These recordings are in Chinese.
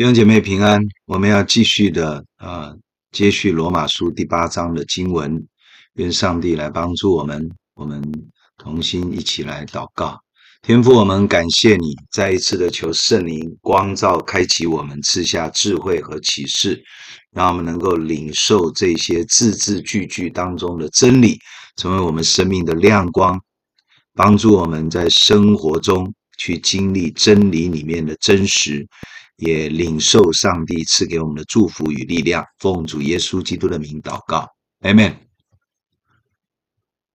弟兄姐妹平安，我们要继续的啊，接续罗马书第八章的经文，愿上帝来帮助我们，我们同心一起来祷告。天父，我们感谢你，再一次的求圣灵光照，开启我们，赐下智慧和启示，让我们能够领受这些字字句句当中的真理，成为我们生命的亮光，帮助我们在生活中去经历真理里面的真实。也领受上帝赐给我们的祝福与力量，奉主耶稣基督的名祷告，Amen。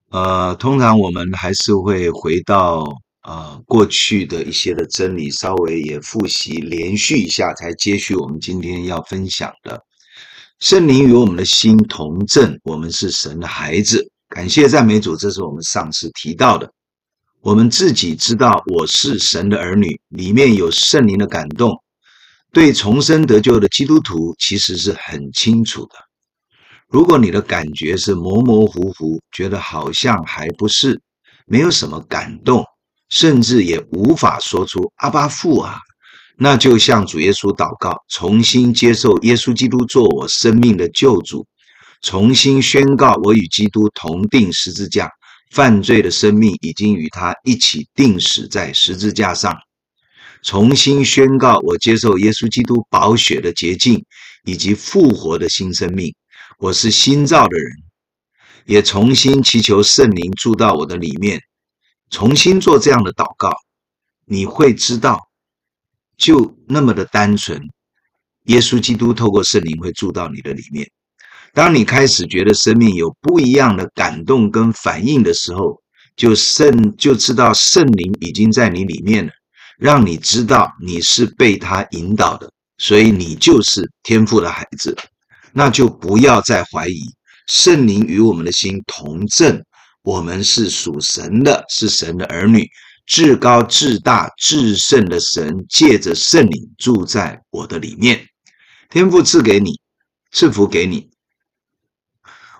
呃，通常我们还是会回到呃过去的一些的真理，稍微也复习连续一下，才接续我们今天要分享的。圣灵与我们的心同证，我们是神的孩子。感谢赞美主，这是我们上次提到的。我们自己知道我是神的儿女，里面有圣灵的感动。对重生得救的基督徒，其实是很清楚的。如果你的感觉是模模糊糊，觉得好像还不是，没有什么感动，甚至也无法说出“阿巴父啊”，那就向主耶稣祷告，重新接受耶稣基督做我生命的救主，重新宣告我与基督同钉十字架，犯罪的生命已经与他一起钉死在十字架上。重新宣告，我接受耶稣基督宝血的洁净以及复活的新生命，我是新造的人，也重新祈求圣灵住到我的里面，重新做这样的祷告，你会知道，就那么的单纯，耶稣基督透过圣灵会住到你的里面。当你开始觉得生命有不一样的感动跟反应的时候，就圣就知道圣灵已经在你里面了。让你知道你是被他引导的，所以你就是天赋的孩子，那就不要再怀疑。圣灵与我们的心同证，我们是属神的，是神的儿女。至高至大至圣的神借着圣灵住在我的里面，天赋赐给你，赐福给你。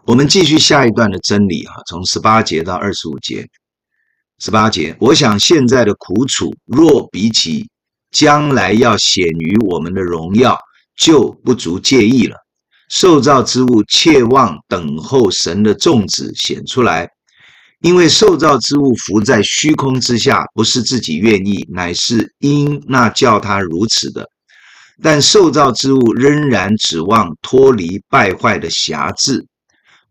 我们继续下一段的真理啊，从十八节到二十五节。十八节，我想现在的苦楚，若比起将来要显于我们的荣耀，就不足介意了。受造之物切望等候神的众子显出来，因为受造之物浮在虚空之下，不是自己愿意，乃是因那叫他如此的。但受造之物仍然指望脱离败坏的辖制，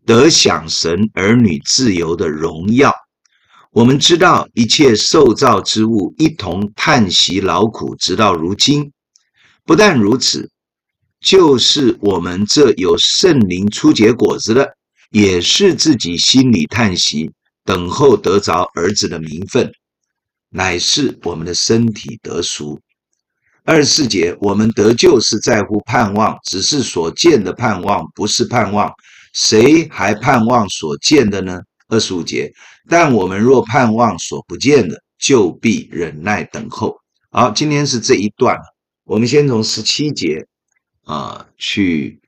得享神儿女自由的荣耀。我们知道一切受造之物一同叹息劳苦，直到如今。不但如此，就是我们这有圣灵初结果子的，也是自己心里叹息，等候得着儿子的名分，乃是我们的身体得赎。二十四节，我们得救是在乎盼望，只是所见的盼望不是盼望，谁还盼望所见的呢？二十五节。但我们若盼望所不见的，就必忍耐等候。好，今天是这一段，我们先从十七节啊、去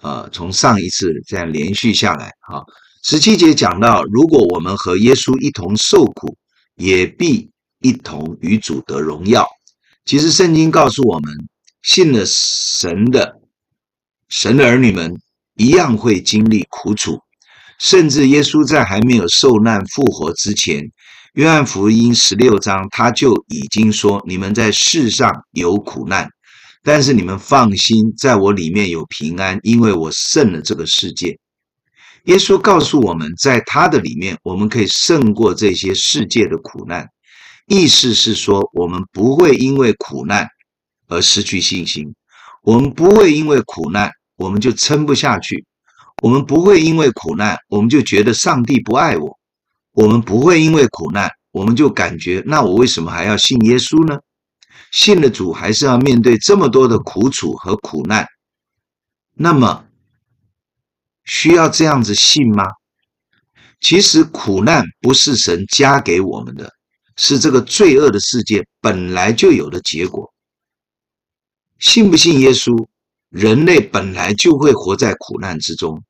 啊、从上一次这样连续下来。好，十七节讲到，如果我们和耶稣一同受苦，也必一同与主得荣耀。其实圣经告诉我们，信了神的神的儿女们一样会经历苦楚。甚至耶稣在还没有受难复活之前，《约翰福音》十六章他就已经说：“你们在世上有苦难，但是你们放心，在我里面有平安，因为我胜了这个世界。”耶稣告诉我们，在他的里面，我们可以胜过这些世界的苦难。意思是说，我们不会因为苦难而失去信心，我们不会因为苦难我们就撑不下去。我们不会因为苦难，我们就觉得上帝不爱我；我们不会因为苦难，我们就感觉那我为什么还要信耶稣呢？信了主还是要面对这么多的苦楚和苦难，那么需要这样子信吗？其实苦难不是神加给我们的，是这个罪恶的世界本来就有的结果。信不信耶稣？人类本来就会活在苦难之中。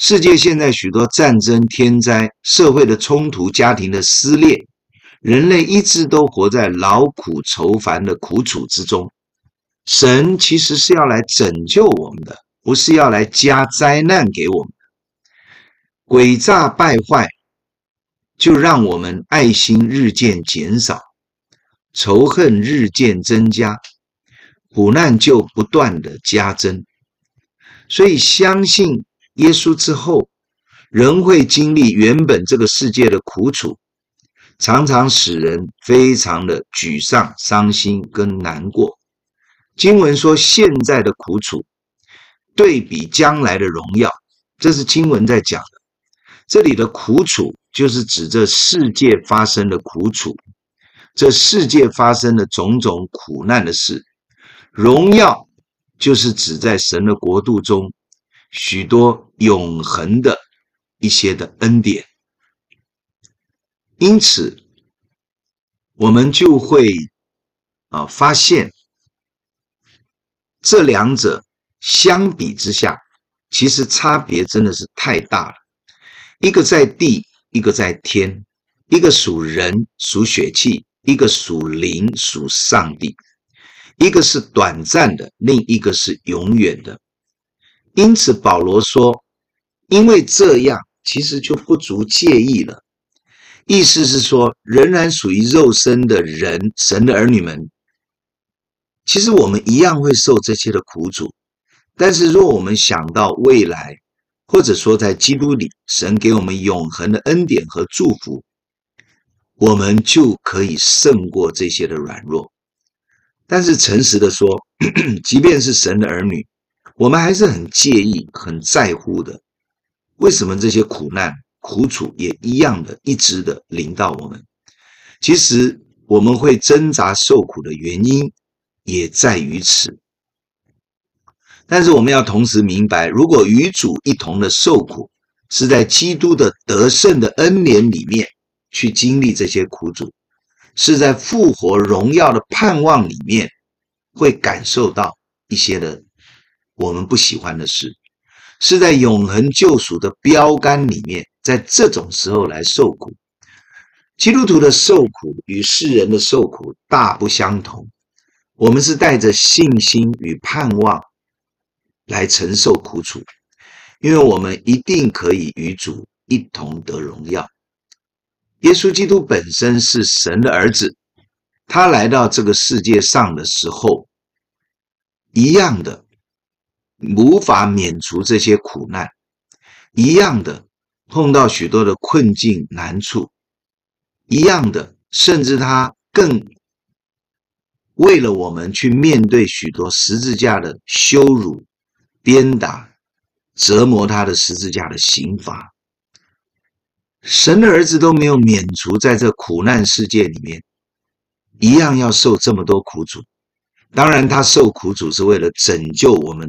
世界现在许多战争、天灾、社会的冲突、家庭的撕裂，人类一直都活在劳苦愁烦的苦楚之中。神其实是要来拯救我们的，不是要来加灾难给我们的。诡诈败坏，就让我们爱心日渐减少，仇恨日渐增加，苦难就不断的加增。所以，相信耶稣之后，人会经历原本这个世界的苦楚，常常使人非常的沮丧、伤心跟难过。经文说，现在的苦楚对比将来的荣耀，这是经文在讲的。这里的苦楚就是指这世界发生的苦楚，这世界发生的种种苦难的事。荣耀就是指在神的国度中许多永恒的。一些的恩典，因此我们就会啊发现这两者相比之下，其实差别真的是太大了。一个在地，一个在天；一个属人属血气，一个属灵属上帝；一个是短暂的，另一个是永远的。因此保罗说，因为这样。其实就不足介意了，意思是说，仍然属于肉身的人，神的儿女们，其实我们一样会受这些的苦楚。但是，若我们想到未来，或者说在基督里，神给我们永恒的恩典和祝福，我们就可以胜过这些的软弱。但是，诚实的说，即便是神的儿女，我们还是很介意、很在乎的。为什么这些苦难苦楚也一样的一直的临到我们？其实我们会挣扎受苦的原因也在于此。但是我们要同时明白，如果与主一同的受苦，是在基督的得胜的恩典里面去经历这些苦楚，是在复活荣耀的盼望里面会感受到一些的我们不喜欢的事。是在永恒救赎的标杆里面，在这种时候来受苦。基督徒的受苦与世人的受苦大不相同。我们是带着信心与盼望来承受苦楚，因为我们一定可以与主一同得荣耀。耶稣基督本身是神的儿子，他来到这个世界上的时候，一样的。无法免除这些苦难，一样的碰到许多的困境难处，一样的，甚至他更为了我们去面对许多十字架的羞辱、鞭打、折磨他的十字架的刑罚。神的儿子都没有免除在这苦难世界里面，一样要受这么多苦楚。当然，他受苦楚是为了拯救我们。